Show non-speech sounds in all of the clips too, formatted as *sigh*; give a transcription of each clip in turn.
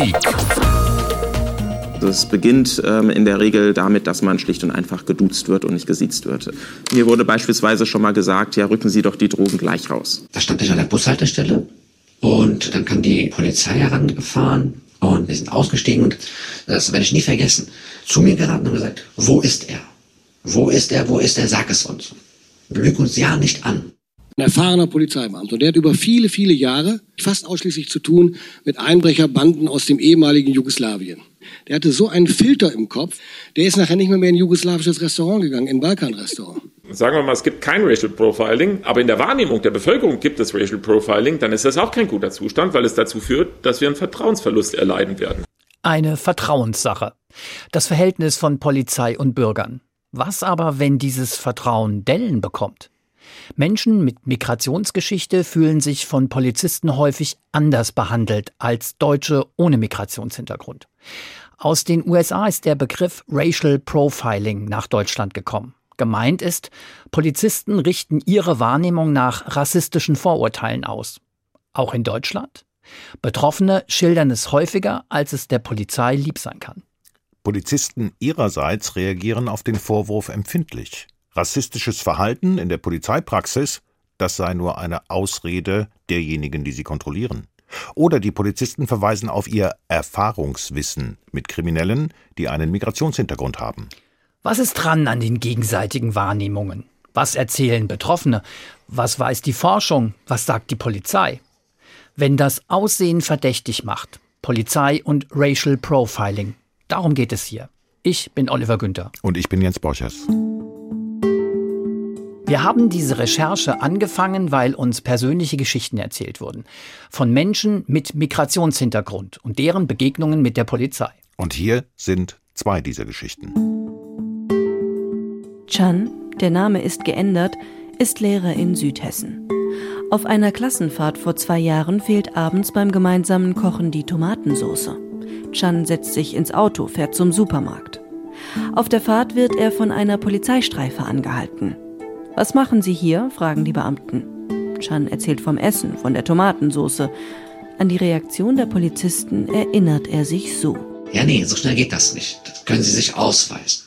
Politik. Es beginnt ähm, in der Regel damit, dass man schlicht und einfach geduzt wird und nicht gesiezt wird. Mir wurde beispielsweise schon mal gesagt, ja, rücken Sie doch die Drogen gleich raus. Da stand ich an der Bushaltestelle und dann kam die Polizei herangefahren und wir sind ausgestiegen und das werde ich nie vergessen. Zu mir geraten und gesagt, wo ist er? Wo ist er? Wo ist er? Sag es uns. Lüg uns ja nicht an. Ein erfahrener Polizeibeamter. Der hat über viele, viele Jahre fast ausschließlich zu tun mit Einbrecherbanden aus dem ehemaligen Jugoslawien. Der hatte so einen Filter im Kopf, der ist nachher nicht mehr, mehr in ein jugoslawisches Restaurant gegangen, in ein Balkanrestaurant. Sagen wir mal, es gibt kein Racial Profiling, aber in der Wahrnehmung der Bevölkerung gibt es Racial Profiling, dann ist das auch kein guter Zustand, weil es dazu führt, dass wir einen Vertrauensverlust erleiden werden. Eine Vertrauenssache. Das Verhältnis von Polizei und Bürgern. Was aber, wenn dieses Vertrauen Dellen bekommt? Menschen mit Migrationsgeschichte fühlen sich von Polizisten häufig anders behandelt als Deutsche ohne Migrationshintergrund. Aus den USA ist der Begriff Racial Profiling nach Deutschland gekommen. Gemeint ist, Polizisten richten ihre Wahrnehmung nach rassistischen Vorurteilen aus. Auch in Deutschland? Betroffene schildern es häufiger, als es der Polizei lieb sein kann. Polizisten ihrerseits reagieren auf den Vorwurf empfindlich. Rassistisches Verhalten in der Polizeipraxis, das sei nur eine Ausrede derjenigen, die sie kontrollieren. Oder die Polizisten verweisen auf ihr Erfahrungswissen mit Kriminellen, die einen Migrationshintergrund haben. Was ist dran an den gegenseitigen Wahrnehmungen? Was erzählen Betroffene? Was weiß die Forschung? Was sagt die Polizei? Wenn das Aussehen verdächtig macht, Polizei und Racial Profiling, darum geht es hier. Ich bin Oliver Günther. Und ich bin Jens Borchers. Wir haben diese Recherche angefangen, weil uns persönliche Geschichten erzählt wurden. Von Menschen mit Migrationshintergrund und deren Begegnungen mit der Polizei. Und hier sind zwei dieser Geschichten. Chan, der Name ist geändert, ist Lehrer in Südhessen. Auf einer Klassenfahrt vor zwei Jahren fehlt abends beim gemeinsamen Kochen die Tomatensauce. Chan setzt sich ins Auto, fährt zum Supermarkt. Auf der Fahrt wird er von einer Polizeistreife angehalten. Was machen Sie hier? fragen die Beamten. Chan erzählt vom Essen, von der Tomatensauce. An die Reaktion der Polizisten erinnert er sich so. Ja, nee, so schnell geht das nicht. Das können Sie sich ausweisen.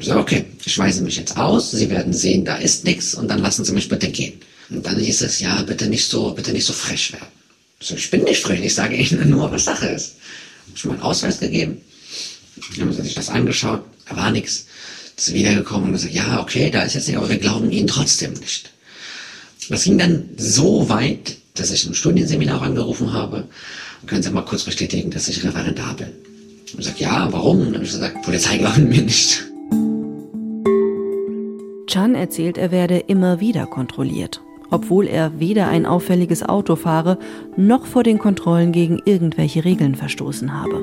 Ich so, okay, ich weise mich jetzt aus. Sie werden sehen, da ist nichts und dann lassen Sie mich bitte gehen. Und dann hieß es, ja, bitte nicht so, bitte nicht so frech werden. So, ich bin nicht frech, ich sage Ihnen nur, was Sache ist. Ich meinen Ausweis gegeben. Dann haben sie sich das angeschaut, da war nichts ist wiedergekommen und gesagt, ja, okay, da ist jetzt nicht, aber wir glauben Ihnen trotzdem nicht. Das ging dann so weit, dass ich ein Studienseminar angerufen habe. Können Sie mal kurz bestätigen, dass ich Referendar bin? Und ich sage, ja, warum? Und dann habe ich gesagt, Polizei glauben mir nicht. Chan erzählt, er werde immer wieder kontrolliert, obwohl er weder ein auffälliges Auto fahre, noch vor den Kontrollen gegen irgendwelche Regeln verstoßen habe.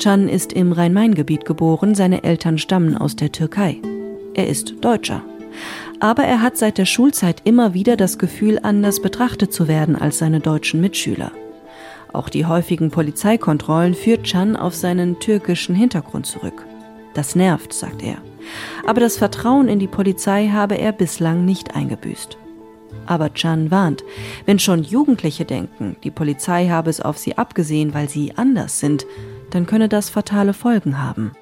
Can ist im Rhein-Main-Gebiet geboren, seine Eltern stammen aus der Türkei. Er ist Deutscher. Aber er hat seit der Schulzeit immer wieder das Gefühl, anders betrachtet zu werden als seine deutschen Mitschüler. Auch die häufigen Polizeikontrollen führt Can auf seinen türkischen Hintergrund zurück. Das nervt, sagt er. Aber das Vertrauen in die Polizei habe er bislang nicht eingebüßt. Aber Can warnt, wenn schon Jugendliche denken, die Polizei habe es auf sie abgesehen, weil sie anders sind, dann könne das fatale Folgen haben.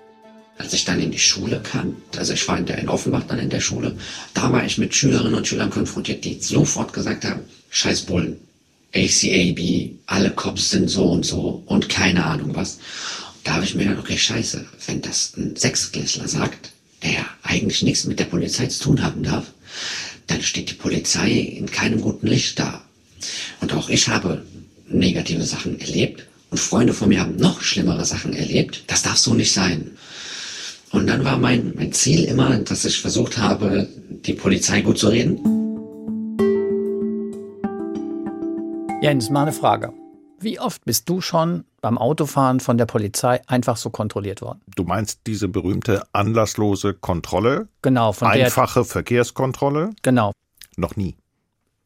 Als ich dann in die Schule kam, also ich war in, der, in Offenbach dann in der Schule, da war ich mit Schülerinnen und Schülern konfrontiert, die sofort gesagt haben, scheiß Bullen, ACAB, alle Cops sind so und so und keine Ahnung was. Da habe ich mir gedacht, okay, scheiße, wenn das ein Sechsklässler sagt, der eigentlich nichts mit der Polizei zu tun haben darf, dann steht die Polizei in keinem guten Licht da. Und auch ich habe negative Sachen erlebt und Freunde von mir haben noch schlimmere Sachen erlebt. Das darf so nicht sein. Und dann war mein, mein Ziel immer, dass ich versucht habe, die Polizei gut zu reden. Jens, mal eine Frage. Wie oft bist du schon beim Autofahren von der Polizei einfach so kontrolliert worden? Du meinst diese berühmte anlasslose Kontrolle? Genau, von Einfache Verkehrskontrolle? Genau. Noch nie.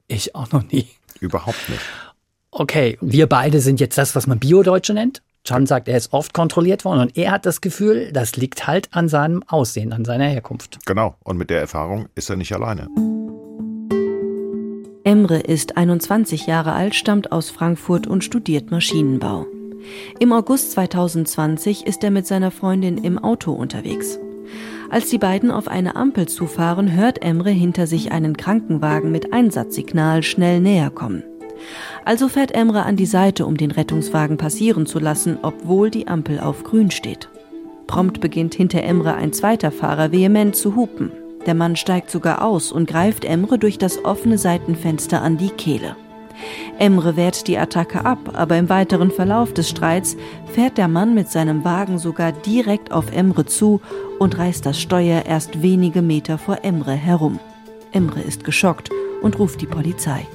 Ich auch noch nie. Überhaupt nicht okay, wir beide sind jetzt das, was man Bio-Deutsche nennt. Chan sagt, er ist oft kontrolliert worden und er hat das Gefühl, das liegt halt an seinem Aussehen, an seiner Herkunft. Genau, und mit der Erfahrung ist er nicht alleine. Emre ist 21 Jahre alt, stammt aus Frankfurt und studiert Maschinenbau. Im August 2020 ist er mit seiner Freundin im Auto unterwegs. Als die beiden auf eine Ampel zufahren, hört Emre hinter sich einen Krankenwagen mit Einsatzsignal schnell näher kommen. Also fährt Emre an die Seite, um den Rettungswagen passieren zu lassen, obwohl die Ampel auf grün steht. Prompt beginnt hinter Emre ein zweiter Fahrer vehement zu hupen. Der Mann steigt sogar aus und greift Emre durch das offene Seitenfenster an die Kehle. Emre wehrt die Attacke ab, aber im weiteren Verlauf des Streits fährt der Mann mit seinem Wagen sogar direkt auf Emre zu und reißt das Steuer erst wenige Meter vor Emre herum. Emre ist geschockt und ruft die Polizei.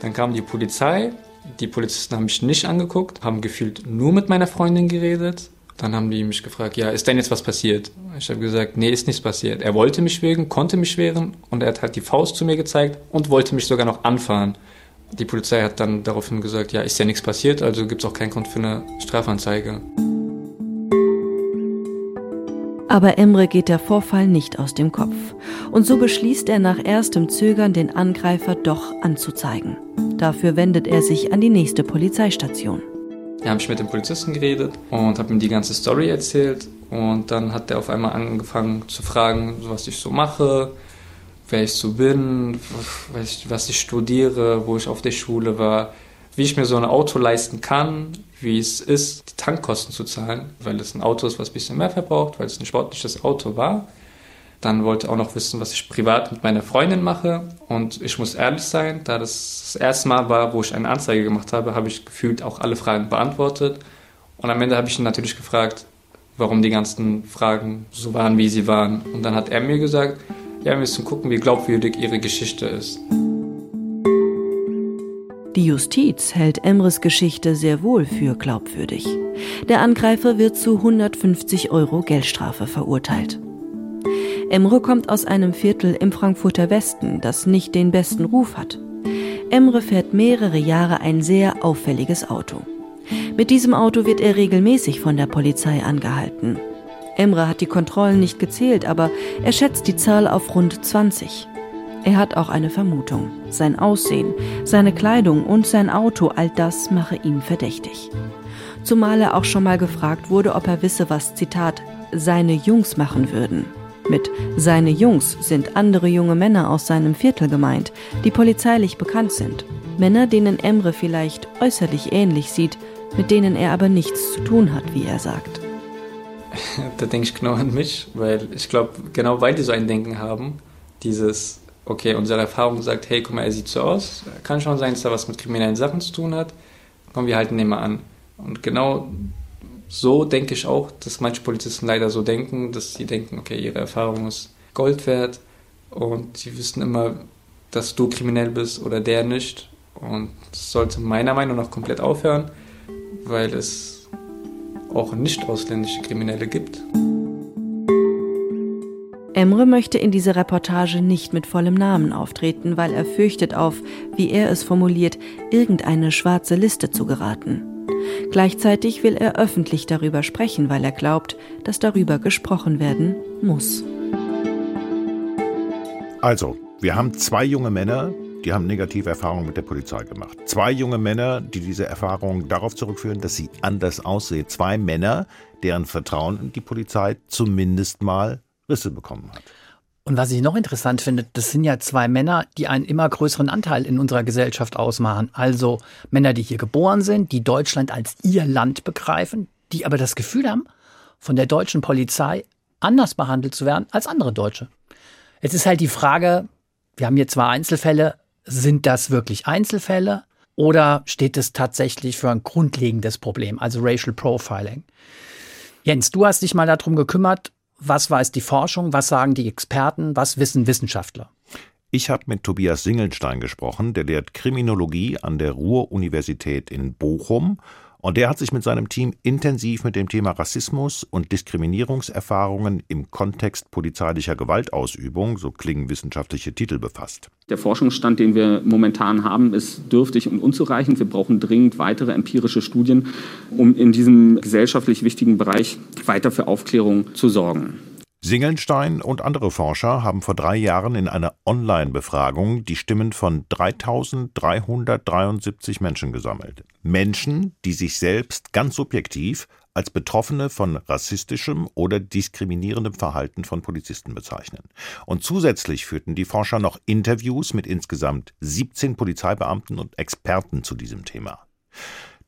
Dann kam die Polizei. Die Polizisten haben mich nicht angeguckt, haben gefühlt nur mit meiner Freundin geredet. Dann haben die mich gefragt, ja, ist denn jetzt was passiert? Ich habe gesagt, nee, ist nichts passiert. Er wollte mich wehren, konnte mich wehren und er hat halt die Faust zu mir gezeigt und wollte mich sogar noch anfahren. Die Polizei hat dann daraufhin gesagt, ja, ist ja nichts passiert, also gibt es auch keinen Grund für eine Strafanzeige. Aber Emre geht der Vorfall nicht aus dem Kopf. Und so beschließt er nach erstem Zögern, den Angreifer doch anzuzeigen. Dafür wendet er sich an die nächste Polizeistation. Da habe ich mit dem Polizisten geredet und habe ihm die ganze Story erzählt. Und dann hat er auf einmal angefangen zu fragen, was ich so mache, wer ich so bin, was ich studiere, wo ich auf der Schule war, wie ich mir so ein Auto leisten kann, wie es ist, die Tankkosten zu zahlen, weil es ein Auto ist, was ein bisschen mehr verbraucht, weil es ein sportliches Auto war. Dann wollte auch noch wissen, was ich privat mit meiner Freundin mache. Und ich muss ehrlich sein, da das das erste Mal war, wo ich eine Anzeige gemacht habe, habe ich gefühlt auch alle Fragen beantwortet. Und am Ende habe ich ihn natürlich gefragt, warum die ganzen Fragen so waren, wie sie waren. Und dann hat er mir gesagt, ja, wir müssen gucken, wie glaubwürdig ihre Geschichte ist. Die Justiz hält Emres Geschichte sehr wohl für glaubwürdig. Der Angreifer wird zu 150 Euro Geldstrafe verurteilt. Emre kommt aus einem Viertel im Frankfurter Westen, das nicht den besten Ruf hat. Emre fährt mehrere Jahre ein sehr auffälliges Auto. Mit diesem Auto wird er regelmäßig von der Polizei angehalten. Emre hat die Kontrollen nicht gezählt, aber er schätzt die Zahl auf rund 20. Er hat auch eine Vermutung. Sein Aussehen, seine Kleidung und sein Auto, all das mache ihn verdächtig. Zumal er auch schon mal gefragt wurde, ob er wisse, was, Zitat, seine Jungs machen würden. Mit seine Jungs sind andere junge Männer aus seinem Viertel gemeint, die polizeilich bekannt sind. Männer, denen Emre vielleicht äußerlich ähnlich sieht, mit denen er aber nichts zu tun hat, wie er sagt. *laughs* Da denke ich genau an mich, weil ich glaube, genau weil die so ein Denken haben, dieses, okay, unsere Erfahrung sagt, hey, guck mal, er sieht so aus, kann schon sein, dass er was mit kriminellen Sachen zu tun hat, komm, wir halten den mal an. Und genau so denke ich auch, dass manche Polizisten leider so denken, dass sie denken, okay, ihre Erfahrung ist Gold wert und sie wissen immer, dass du kriminell bist oder der nicht. Und das sollte meiner Meinung nach komplett aufhören, weil es auch nicht ausländische Kriminelle gibt. Emre möchte in dieser Reportage nicht mit vollem Namen auftreten, weil er fürchtet auf, wie er es formuliert, irgendeine schwarze Liste zu geraten. Gleichzeitig will er öffentlich darüber sprechen, weil er glaubt, dass darüber gesprochen werden muss. Also, wir haben zwei junge Männer, die haben negative Erfahrungen mit der Polizei gemacht. Zwei junge Männer, die diese Erfahrungen darauf zurückführen, dass sie anders aussehen. Zwei Männer, deren Vertrauen in die Polizei zumindest mal Risse bekommen hat. Und was ich noch interessant finde, das sind ja zwei Männer, die einen immer größeren Anteil in unserer Gesellschaft ausmachen. Also Männer, die hier geboren sind, die Deutschland als ihr Land begreifen, die aber das Gefühl haben, von der deutschen Polizei anders behandelt zu werden als andere Deutsche. Jetzt ist halt die Frage, wir haben hier zwei Einzelfälle, sind das wirklich Einzelfälle oder steht es tatsächlich für ein grundlegendes Problem, also Racial Profiling? Jens, du hast dich mal darum gekümmert, was weiß die Forschung, was sagen die Experten, was wissen Wissenschaftler? Ich habe mit Tobias Singelstein gesprochen, der lehrt Kriminologie an der Ruhr-Universität in Bochum und der hat sich mit seinem Team intensiv mit dem Thema Rassismus und Diskriminierungserfahrungen im Kontext polizeilicher Gewaltausübung, so klingen wissenschaftliche Titel, befasst. Der Forschungsstand, den wir momentan haben, ist dürftig und unzureichend. Wir brauchen dringend weitere empirische Studien, um in diesem gesellschaftlich wichtigen Bereich weiter für Aufklärung zu sorgen. Singelstein und andere Forscher haben vor drei Jahren in einer Online-Befragung die Stimmen von 3373 Menschen gesammelt. Menschen, die sich selbst ganz subjektiv als Betroffene von rassistischem oder diskriminierendem Verhalten von Polizisten bezeichnen. Und zusätzlich führten die Forscher noch Interviews mit insgesamt 17 Polizeibeamten und Experten zu diesem Thema.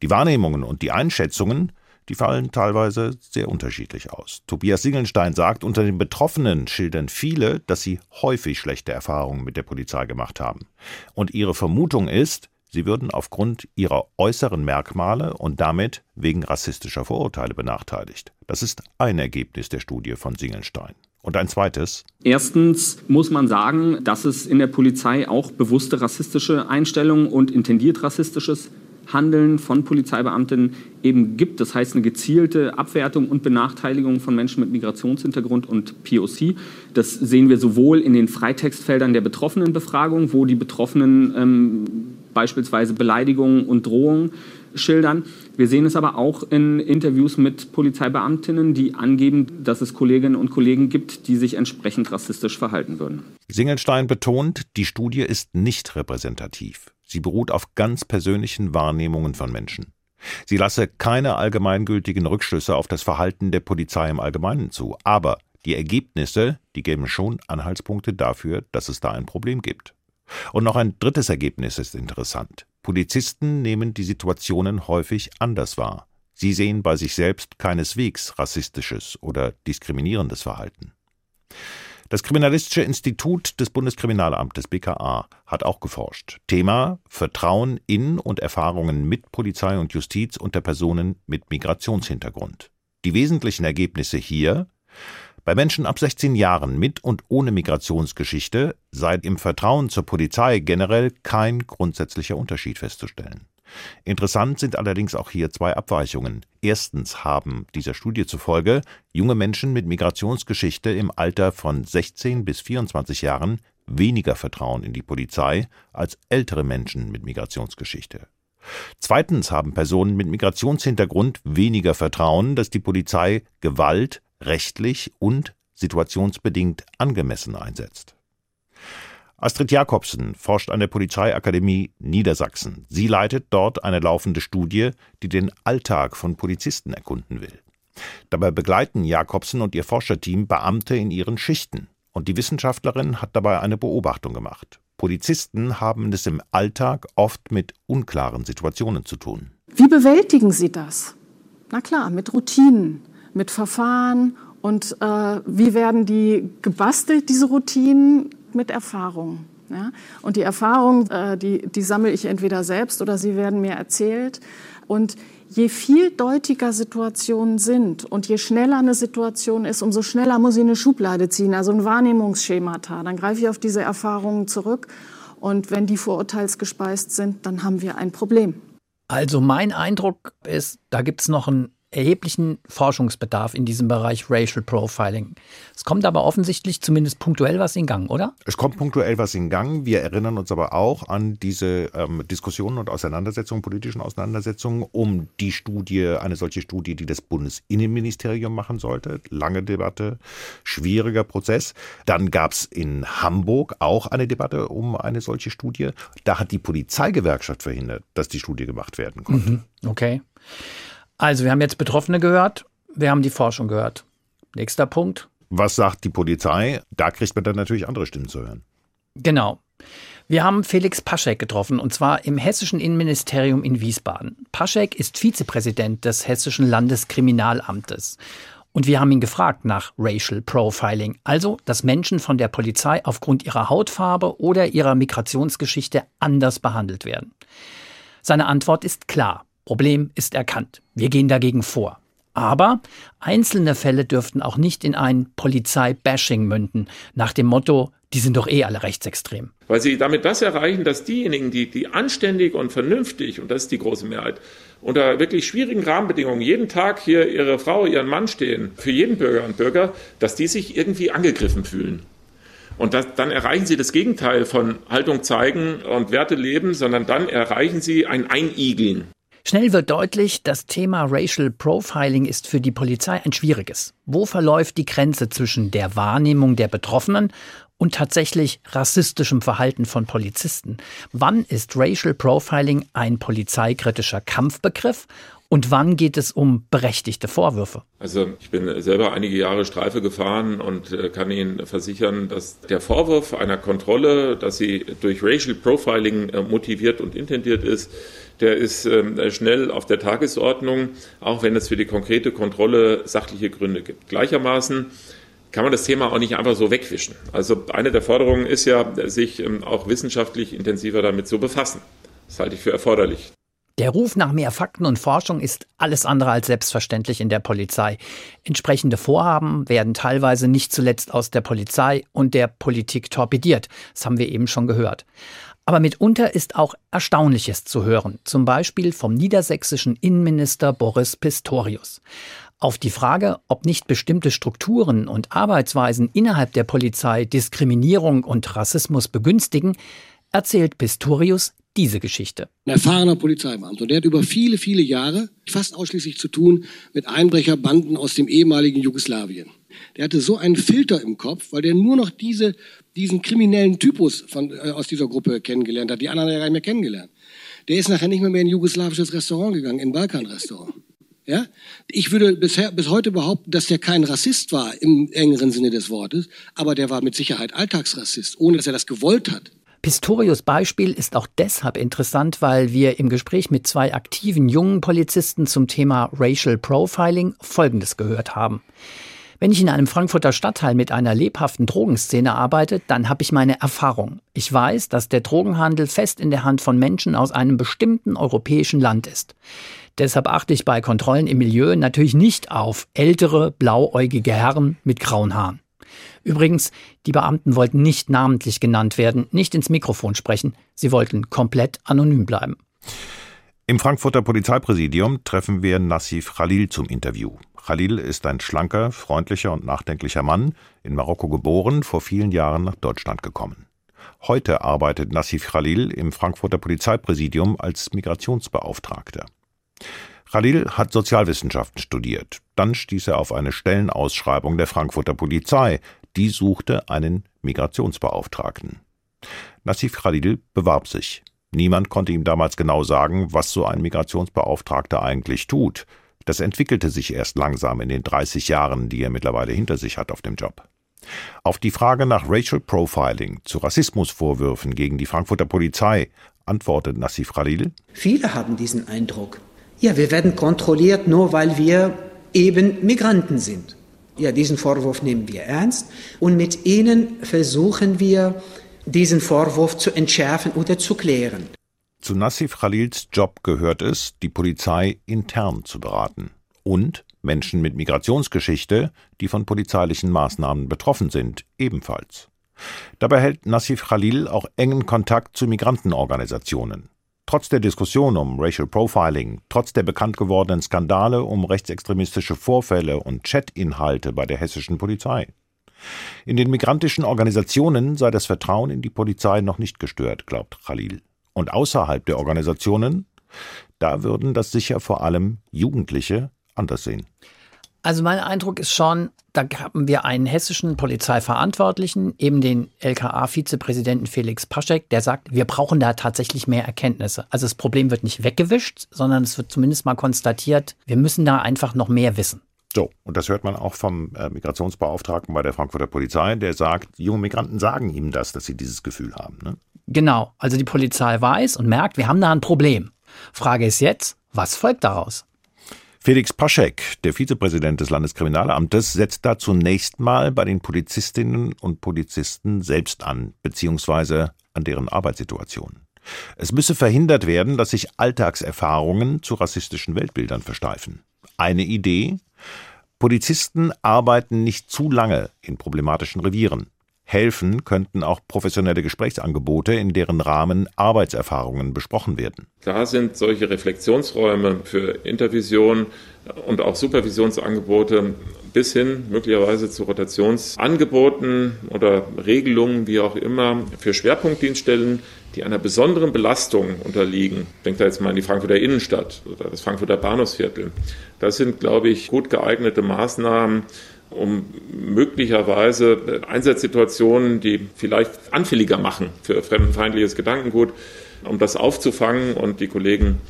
Die Wahrnehmungen und die Einschätzungen die fallen teilweise sehr unterschiedlich aus. Tobias Singelstein sagt, unter den Betroffenen schildern viele, dass sie häufig schlechte Erfahrungen mit der Polizei gemacht haben. Und ihre Vermutung ist, sie würden aufgrund ihrer äußeren Merkmale und damit wegen rassistischer Vorurteile benachteiligt. Das ist ein Ergebnis der Studie von Singelstein. Und ein zweites? Erstens muss man sagen, dass es in der Polizei auch bewusste rassistische Einstellungen und intendiert rassistisches Handeln von Polizeibeamten eben gibt. Das heißt eine gezielte Abwertung und Benachteiligung von Menschen mit Migrationshintergrund und POC. Das sehen wir sowohl in den Freitextfeldern der Betroffenenbefragung, wo die Betroffenen ähm, beispielsweise Beleidigungen und Drohungen schildern. Wir sehen es aber auch in Interviews mit Polizeibeamtinnen, die angeben, dass es Kolleginnen und Kollegen gibt, die sich entsprechend rassistisch verhalten würden. Singelstein betont, die Studie ist nicht repräsentativ. Sie beruht auf ganz persönlichen Wahrnehmungen von Menschen. Sie lasse keine allgemeingültigen Rückschlüsse auf das Verhalten der Polizei im Allgemeinen zu, aber die Ergebnisse, die geben schon Anhaltspunkte dafür, dass es da ein Problem gibt. Und noch ein drittes Ergebnis ist interessant. Polizisten nehmen die Situationen häufig anders wahr. Sie sehen bei sich selbst keineswegs rassistisches oder diskriminierendes Verhalten. Das Kriminalistische Institut des Bundeskriminalamtes BKA hat auch geforscht. Thema Vertrauen in und Erfahrungen mit Polizei und Justiz unter Personen mit Migrationshintergrund. Die wesentlichen Ergebnisse hier bei Menschen ab 16 Jahren mit und ohne Migrationsgeschichte sei im Vertrauen zur Polizei generell kein grundsätzlicher Unterschied festzustellen. Interessant sind allerdings auch hier zwei Abweichungen. Erstens haben dieser Studie zufolge junge Menschen mit Migrationsgeschichte im Alter von 16 bis 24 Jahren weniger Vertrauen in die Polizei als ältere Menschen mit Migrationsgeschichte. Zweitens haben Personen mit Migrationshintergrund weniger Vertrauen, dass die Polizei Gewalt rechtlich und situationsbedingt angemessen einsetzt. Astrid Jakobsen forscht an der Polizeiakademie Niedersachsen. Sie leitet dort eine laufende Studie, die den Alltag von Polizisten erkunden will. Dabei begleiten Jakobsen und ihr Forscherteam Beamte in ihren Schichten. Und die Wissenschaftlerin hat dabei eine Beobachtung gemacht. Polizisten haben es im Alltag oft mit unklaren Situationen zu tun. Wie bewältigen Sie das? Na klar, mit Routinen, mit Verfahren und äh, wie werden die gebastelt, diese Routinen? Mit Erfahrung. Ja? Und die Erfahrung, äh, die, die sammle ich entweder selbst oder sie werden mir erzählt. Und je vieldeutiger Situationen sind und je schneller eine Situation ist, umso schneller muss ich eine Schublade ziehen, also ein Wahrnehmungsschemata. Dann greife ich auf diese Erfahrungen zurück. Und wenn die vorurteilsgespeist sind, dann haben wir ein Problem. Also mein Eindruck ist, da gibt es noch ein erheblichen Forschungsbedarf in diesem Bereich Racial Profiling. Es kommt aber offensichtlich zumindest punktuell was in Gang, oder? Es kommt punktuell was in Gang. Wir erinnern uns aber auch an diese ähm, Diskussionen und Auseinandersetzungen, politischen Auseinandersetzungen um die Studie, eine solche Studie, die das Bundesinnenministerium machen sollte. Lange Debatte, schwieriger Prozess. Dann gab es in Hamburg auch eine Debatte um eine solche Studie. Da hat die Polizeigewerkschaft verhindert, dass die Studie gemacht werden konnte. Mhm, okay. Also, wir haben jetzt Betroffene gehört, wir haben die Forschung gehört. Nächster Punkt. Was sagt die Polizei? Da kriegt man dann natürlich andere Stimmen zu hören. Genau. Wir haben Felix Paschek getroffen, und zwar im hessischen Innenministerium in Wiesbaden. Paschek ist Vizepräsident des hessischen Landeskriminalamtes. Und wir haben ihn gefragt nach Racial Profiling, also dass Menschen von der Polizei aufgrund ihrer Hautfarbe oder ihrer Migrationsgeschichte anders behandelt werden. Seine Antwort ist klar. Problem ist erkannt. Wir gehen dagegen vor. Aber einzelne Fälle dürften auch nicht in ein Polizei-Bashing münden, nach dem Motto, die sind doch eh alle rechtsextrem. Weil sie damit das erreichen, dass diejenigen, die, die anständig und vernünftig, und das ist die große Mehrheit, unter wirklich schwierigen Rahmenbedingungen jeden Tag hier ihre Frau, ihren Mann stehen, für jeden Bürger und Bürger, dass die sich irgendwie angegriffen fühlen. Und das, dann erreichen sie das Gegenteil von Haltung zeigen und Werte leben, sondern dann erreichen sie ein Einigeln. Schnell wird deutlich, das Thema Racial Profiling ist für die Polizei ein schwieriges. Wo verläuft die Grenze zwischen der Wahrnehmung der Betroffenen und tatsächlich rassistischem Verhalten von Polizisten? Wann ist Racial Profiling ein polizeikritischer Kampfbegriff und wann geht es um berechtigte Vorwürfe? Also ich bin selber einige Jahre Streife gefahren und äh, kann Ihnen versichern, dass der Vorwurf einer Kontrolle, dass sie durch Racial Profiling äh, motiviert und intendiert ist, der ist ähm, schnell auf der Tagesordnung, auch wenn es für die konkrete Kontrolle sachliche Gründe gibt. Gleichermaßen kann man das Thema auch nicht einfach so wegwischen. Also eine der Forderungen ist ja, sich ähm, auch wissenschaftlich intensiver damit zu befassen. Das halte ich für erforderlich. Der Ruf nach mehr Fakten und Forschung ist alles andere als selbstverständlich in der Polizei. Entsprechende Vorhaben werden teilweise nicht zuletzt aus der Polizei und der Politik torpediert. Das haben wir eben schon gehört. Aber mitunter ist auch Erstaunliches zu hören, zum Beispiel vom niedersächsischen Innenminister Boris Pistorius. Auf die Frage, ob nicht bestimmte Strukturen und Arbeitsweisen innerhalb der Polizei Diskriminierung und Rassismus begünstigen, erzählt Pistorius diese Geschichte. Ein erfahrener Polizeibeamter. Der hat über viele, viele Jahre fast ausschließlich zu tun mit Einbrecherbanden aus dem ehemaligen Jugoslawien. Der hatte so einen Filter im Kopf, weil der nur noch diese, diesen kriminellen Typus von, äh, aus dieser Gruppe kennengelernt hat. Die anderen er gar nicht mehr kennengelernt. Der ist nachher nicht mehr, mehr in ein jugoslawisches Restaurant gegangen, in ein Balkanrestaurant. Ja? Ich würde bisher, bis heute behaupten, dass der kein Rassist war im engeren Sinne des Wortes, aber der war mit Sicherheit Alltagsrassist, ohne dass er das gewollt hat. Pistorius Beispiel ist auch deshalb interessant, weil wir im Gespräch mit zwei aktiven jungen Polizisten zum Thema Racial Profiling Folgendes gehört haben. Wenn ich in einem Frankfurter Stadtteil mit einer lebhaften Drogenszene arbeite, dann habe ich meine Erfahrung. Ich weiß, dass der Drogenhandel fest in der Hand von Menschen aus einem bestimmten europäischen Land ist. Deshalb achte ich bei Kontrollen im Milieu natürlich nicht auf ältere, blauäugige Herren mit grauen Haaren. Übrigens, die Beamten wollten nicht namentlich genannt werden, nicht ins Mikrofon sprechen. Sie wollten komplett anonym bleiben. Im Frankfurter Polizeipräsidium treffen wir Nassif Khalil zum Interview. Khalil ist ein schlanker, freundlicher und nachdenklicher Mann, in Marokko geboren, vor vielen Jahren nach Deutschland gekommen. Heute arbeitet Nassif Khalil im Frankfurter Polizeipräsidium als Migrationsbeauftragter. Khalil hat Sozialwissenschaften studiert. Dann stieß er auf eine Stellenausschreibung der Frankfurter Polizei. Die suchte einen Migrationsbeauftragten. Nassif Khalil bewarb sich. Niemand konnte ihm damals genau sagen, was so ein Migrationsbeauftragter eigentlich tut. Das entwickelte sich erst langsam in den 30 Jahren, die er mittlerweile hinter sich hat auf dem Job. Auf die Frage nach Racial Profiling zu Rassismusvorwürfen gegen die Frankfurter Polizei antwortet Nassif Khalil. Viele haben diesen Eindruck. Ja, wir werden kontrolliert, nur weil wir eben Migranten sind. Ja, diesen Vorwurf nehmen wir ernst und mit ihnen versuchen wir, diesen Vorwurf zu entschärfen oder zu klären. Zu Nassif Khalils Job gehört es, die Polizei intern zu beraten und Menschen mit Migrationsgeschichte, die von polizeilichen Maßnahmen betroffen sind, ebenfalls. Dabei hält Nassif Khalil auch engen Kontakt zu Migrantenorganisationen. Trotz der Diskussion um Racial Profiling, trotz der bekannt gewordenen Skandale um rechtsextremistische Vorfälle und Chatinhalte bei der hessischen Polizei. In den migrantischen Organisationen sei das Vertrauen in die Polizei noch nicht gestört, glaubt Khalil. Und außerhalb der Organisationen, da würden das sicher vor allem Jugendliche anders sehen. Also mein Eindruck ist schon, da haben wir einen hessischen Polizeiverantwortlichen, eben den LKA-Vizepräsidenten Felix Paschek, der sagt, wir brauchen da tatsächlich mehr Erkenntnisse. Also das Problem wird nicht weggewischt, sondern es wird zumindest mal konstatiert, wir müssen da einfach noch mehr wissen. So, und das hört man auch vom äh, Migrationsbeauftragten bei der Frankfurter Polizei, der sagt, junge Migranten sagen ihm das, dass sie dieses Gefühl haben. Ne? Genau, also die Polizei weiß und merkt, wir haben da ein Problem. Frage ist jetzt, was folgt daraus? Felix Paschek, der Vizepräsident des Landeskriminalamtes, setzt da zunächst mal bei den Polizistinnen und Polizisten selbst an, beziehungsweise an deren Arbeitssituation. Es müsse verhindert werden, dass sich Alltagserfahrungen zu rassistischen Weltbildern versteifen. Eine Idee? Polizisten arbeiten nicht zu lange in problematischen Revieren. Helfen könnten auch professionelle Gesprächsangebote, in deren Rahmen Arbeitserfahrungen besprochen werden. Da sind solche Reflexionsräume für Intervision und auch Supervisionsangebote bis hin möglicherweise zu Rotationsangeboten oder Regelungen, wie auch immer, für Schwerpunktdienststellen, die einer besonderen Belastung unterliegen. Ich denke da jetzt mal an die Frankfurter Innenstadt oder das Frankfurter Bahnhofsviertel. Das sind, glaube ich, gut geeignete Maßnahmen, um möglicherweise Einsatzsituationen, die vielleicht anfälliger machen für fremdenfeindliches Gedankengut, um das aufzufangen und die Kollegen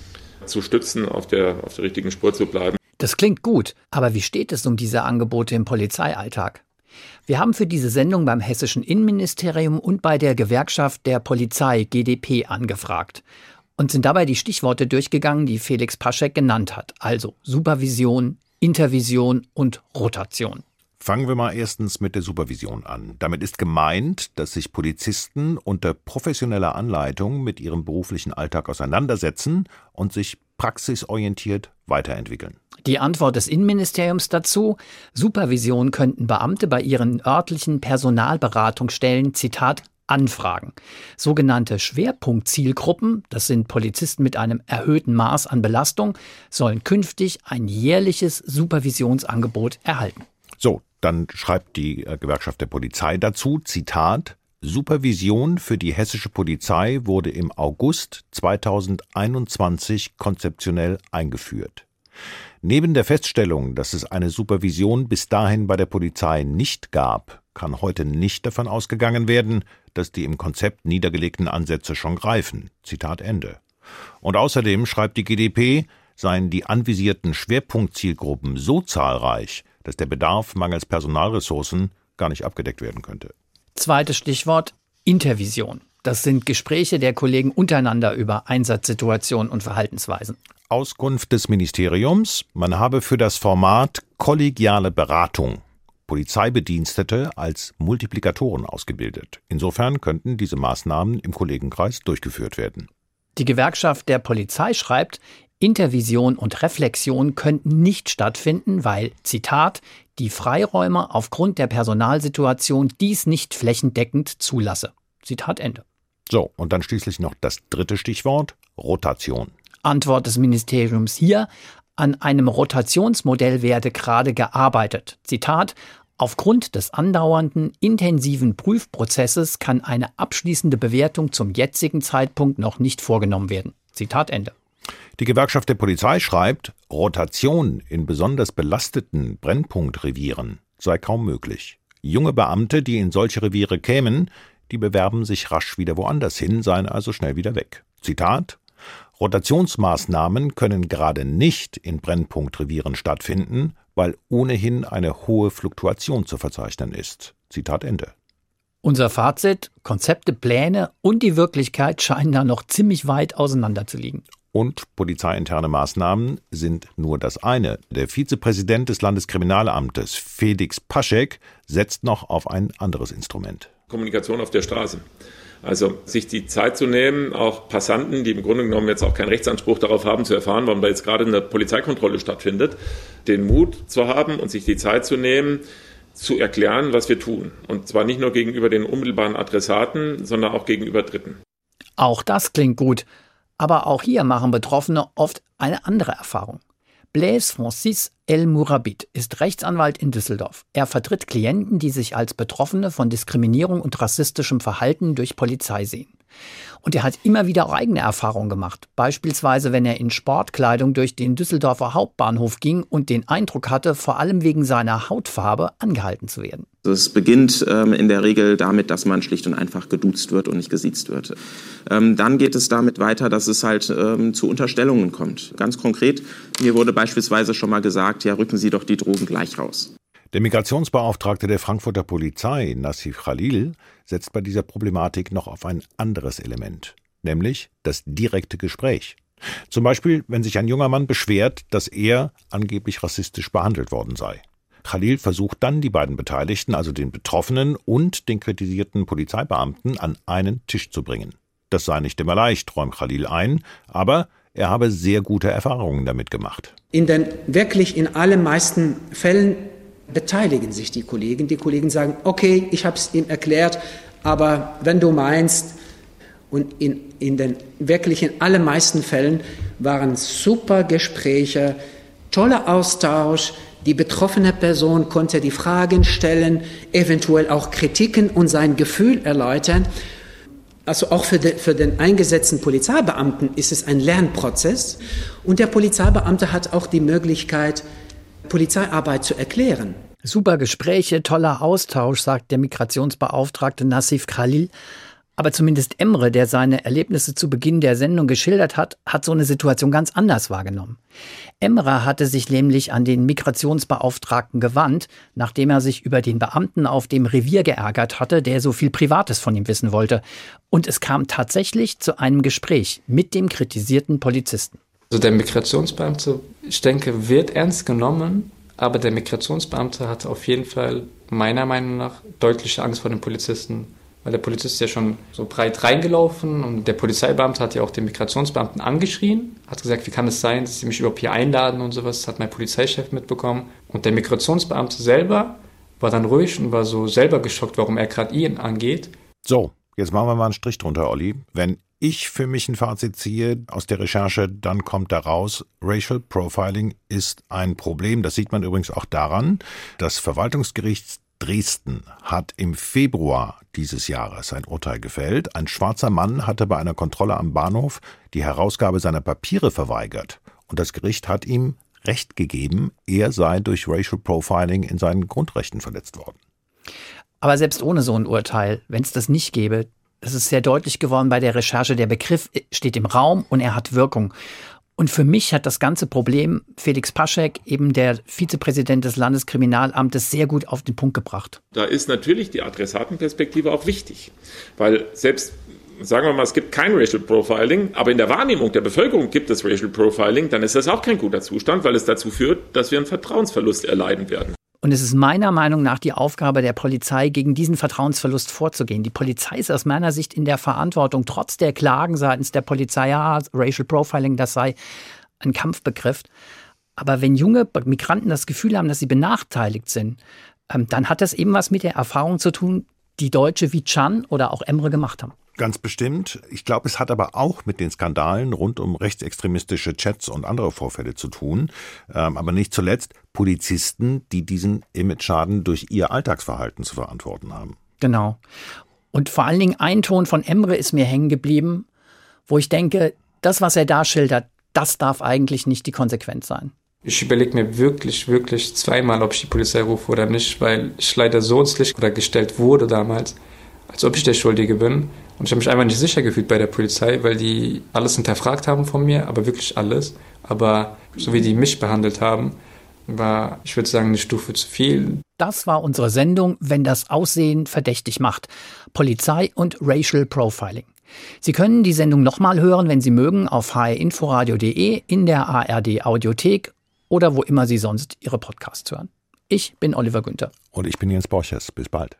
zu stützen, auf der, auf der richtigen Spur zu bleiben. Das klingt gut, aber wie steht es um diese Angebote im Polizeialltag? Wir haben für diese Sendung beim Hessischen Innenministerium und bei der Gewerkschaft der Polizei GDP angefragt und sind dabei die Stichworte durchgegangen, die Felix Paschek genannt hat, also Supervision, Intervision und Rotation. Fangen wir mal erstens mit der Supervision an. Damit ist gemeint, dass sich Polizisten unter professioneller Anleitung mit ihrem beruflichen Alltag auseinandersetzen und sich praxisorientiert weiterentwickeln. Die Antwort des Innenministeriums dazu, Supervision könnten Beamte bei ihren örtlichen Personalberatungsstellen, Zitat, anfragen. Sogenannte Schwerpunktzielgruppen, das sind Polizisten mit einem erhöhten Maß an Belastung, sollen künftig ein jährliches Supervisionsangebot erhalten. Dann schreibt die äh, Gewerkschaft der Polizei dazu, Zitat, Supervision für die hessische Polizei wurde im August 2021 konzeptionell eingeführt. Neben der Feststellung, dass es eine Supervision bis dahin bei der Polizei nicht gab, kann heute nicht davon ausgegangen werden, dass die im Konzept niedergelegten Ansätze schon greifen. Zitat Ende. Und außerdem schreibt die GDP, seien die anvisierten Schwerpunktzielgruppen so zahlreich, dass der Bedarf mangels Personalressourcen gar nicht abgedeckt werden könnte. Zweites Stichwort Intervision. Das sind Gespräche der Kollegen untereinander über Einsatzsituationen und Verhaltensweisen. Auskunft des Ministeriums, man habe für das Format kollegiale Beratung Polizeibedienstete als Multiplikatoren ausgebildet. Insofern könnten diese Maßnahmen im Kollegenkreis durchgeführt werden. Die Gewerkschaft der Polizei schreibt, Intervision und Reflexion könnten nicht stattfinden, weil, Zitat, die Freiräume aufgrund der Personalsituation dies nicht flächendeckend zulasse. Zitat Ende. So, und dann schließlich noch das dritte Stichwort, Rotation. Antwort des Ministeriums hier, an einem Rotationsmodell werde gerade gearbeitet. Zitat, Aufgrund des andauernden, intensiven Prüfprozesses kann eine abschließende Bewertung zum jetzigen Zeitpunkt noch nicht vorgenommen werden. Zitat Ende. Die Gewerkschaft der Polizei schreibt, Rotation in besonders belasteten Brennpunktrevieren sei kaum möglich. Junge Beamte, die in solche Reviere kämen, die bewerben sich rasch wieder woanders hin, seien also schnell wieder weg. Zitat Rotationsmaßnahmen können gerade nicht in Brennpunktrevieren stattfinden, weil ohnehin eine hohe Fluktuation zu verzeichnen ist. Zitat Ende. Unser Fazit, Konzepte, Pläne und die Wirklichkeit scheinen da noch ziemlich weit auseinander zu liegen. Und polizeiinterne Maßnahmen sind nur das eine. Der Vizepräsident des Landeskriminalamtes, Felix Paschek, setzt noch auf ein anderes Instrument. Kommunikation auf der Straße. Also sich die Zeit zu nehmen, auch Passanten, die im Grunde genommen jetzt auch keinen Rechtsanspruch darauf haben zu erfahren, warum da jetzt gerade eine Polizeikontrolle stattfindet, den Mut zu haben und sich die Zeit zu nehmen, zu erklären, was wir tun. Und zwar nicht nur gegenüber den unmittelbaren Adressaten, sondern auch gegenüber Dritten. Auch das klingt gut. Aber auch hier machen Betroffene oft eine andere Erfahrung. Blaise Francis El Mourabit ist Rechtsanwalt in Düsseldorf. Er vertritt Klienten, die sich als Betroffene von Diskriminierung und rassistischem Verhalten durch Polizei sehen. Und er hat immer wieder eigene Erfahrungen gemacht. Beispielsweise, wenn er in Sportkleidung durch den Düsseldorfer Hauptbahnhof ging und den Eindruck hatte, vor allem wegen seiner Hautfarbe angehalten zu werden. Es beginnt ähm, in der Regel damit, dass man schlicht und einfach geduzt wird und nicht gesiezt wird. Ähm, dann geht es damit weiter, dass es halt ähm, zu Unterstellungen kommt. Ganz konkret, mir wurde beispielsweise schon mal gesagt, ja, rücken Sie doch die Drogen gleich raus. Der Migrationsbeauftragte der Frankfurter Polizei, Nassif Khalil, setzt bei dieser Problematik noch auf ein anderes Element, nämlich das direkte Gespräch. Zum Beispiel, wenn sich ein junger Mann beschwert, dass er angeblich rassistisch behandelt worden sei. Khalil versucht dann, die beiden Beteiligten, also den Betroffenen und den kritisierten Polizeibeamten, an einen Tisch zu bringen. Das sei nicht immer leicht, räumt Khalil ein, aber er habe sehr gute Erfahrungen damit gemacht. In den wirklich in allermeisten Fällen beteiligen sich die Kollegen. Die Kollegen sagen, okay, ich habe es ihm erklärt, aber wenn du meinst, und in, in den wirklich in allermeisten Fällen waren super Gespräche, toller Austausch, die betroffene Person konnte die Fragen stellen, eventuell auch Kritiken und sein Gefühl erläutern. Also auch für, de, für den eingesetzten Polizeibeamten ist es ein Lernprozess und der Polizeibeamte hat auch die Möglichkeit, Polizeiarbeit zu erklären. Super Gespräche, toller Austausch, sagt der Migrationsbeauftragte Nassif Khalil. Aber zumindest Emre, der seine Erlebnisse zu Beginn der Sendung geschildert hat, hat so eine Situation ganz anders wahrgenommen. Emre hatte sich nämlich an den Migrationsbeauftragten gewandt, nachdem er sich über den Beamten auf dem Revier geärgert hatte, der so viel Privates von ihm wissen wollte. Und es kam tatsächlich zu einem Gespräch mit dem kritisierten Polizisten. Also der Migrationsbeamte, ich denke, wird ernst genommen, aber der Migrationsbeamte hatte auf jeden Fall meiner Meinung nach deutliche Angst vor den Polizisten weil der Polizist ist ja schon so breit reingelaufen und der Polizeibeamte hat ja auch den Migrationsbeamten angeschrien, hat gesagt, wie kann es sein, dass sie mich überhaupt hier einladen und sowas, das hat mein Polizeichef mitbekommen. Und der Migrationsbeamte selber war dann ruhig und war so selber geschockt, warum er gerade ihn angeht. So, jetzt machen wir mal einen Strich drunter, Olli. Wenn ich für mich ein Fazit ziehe aus der Recherche, dann kommt da raus, Racial Profiling ist ein Problem. Das sieht man übrigens auch daran, dass Verwaltungsgerichts Dresden hat im Februar dieses Jahres ein Urteil gefällt. Ein schwarzer Mann hatte bei einer Kontrolle am Bahnhof die Herausgabe seiner Papiere verweigert. Und das Gericht hat ihm Recht gegeben, er sei durch Racial Profiling in seinen Grundrechten verletzt worden. Aber selbst ohne so ein Urteil, wenn es das nicht gäbe, das ist sehr deutlich geworden bei der Recherche, der Begriff steht im Raum und er hat Wirkung. Und für mich hat das ganze Problem Felix Paschek, eben der Vizepräsident des Landeskriminalamtes, sehr gut auf den Punkt gebracht. Da ist natürlich die Adressatenperspektive auch wichtig, weil selbst sagen wir mal, es gibt kein Racial Profiling, aber in der Wahrnehmung der Bevölkerung gibt es Racial Profiling, dann ist das auch kein guter Zustand, weil es dazu führt, dass wir einen Vertrauensverlust erleiden werden. Und es ist meiner Meinung nach die Aufgabe der Polizei, gegen diesen Vertrauensverlust vorzugehen. Die Polizei ist aus meiner Sicht in der Verantwortung, trotz der Klagen seitens der Polizei, ja, Racial Profiling, das sei ein Kampfbegriff. Aber wenn junge Migranten das Gefühl haben, dass sie benachteiligt sind, ähm, dann hat das eben was mit der Erfahrung zu tun, die Deutsche wie Chan oder auch Emre gemacht haben. Ganz bestimmt. Ich glaube, es hat aber auch mit den Skandalen rund um rechtsextremistische Chats und andere Vorfälle zu tun. Ähm, aber nicht zuletzt Polizisten, die diesen Image-Schaden durch ihr Alltagsverhalten zu verantworten haben. Genau. Und vor allen Dingen ein Ton von Emre ist mir hängen geblieben, wo ich denke, das, was er da schildert, das darf eigentlich nicht die Konsequenz sein. Ich überlege mir wirklich, wirklich zweimal, ob ich die Polizei rufe oder nicht, weil ich leider so ins Licht gestellt wurde damals, als ob ich der Schuldige bin. Und ich habe mich einfach nicht sicher gefühlt bei der Polizei, weil die alles hinterfragt haben von mir, aber wirklich alles. Aber so wie die mich behandelt haben, war, ich würde sagen, eine Stufe zu viel. Das war unsere Sendung, wenn das Aussehen verdächtig macht. Polizei und Racial Profiling. Sie können die Sendung nochmal hören, wenn Sie mögen, auf hrinforadio.de, in der ARD Audiothek oder wo immer Sie sonst Ihre Podcasts hören. Ich bin Oliver Günther. Und ich bin Jens Borches. Bis bald.